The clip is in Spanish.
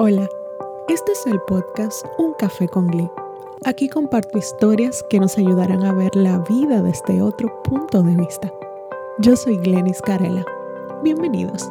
Hola, este es el podcast Un Café con Glee. Aquí comparto historias que nos ayudarán a ver la vida desde otro punto de vista. Yo soy Glenis Carela. Bienvenidos.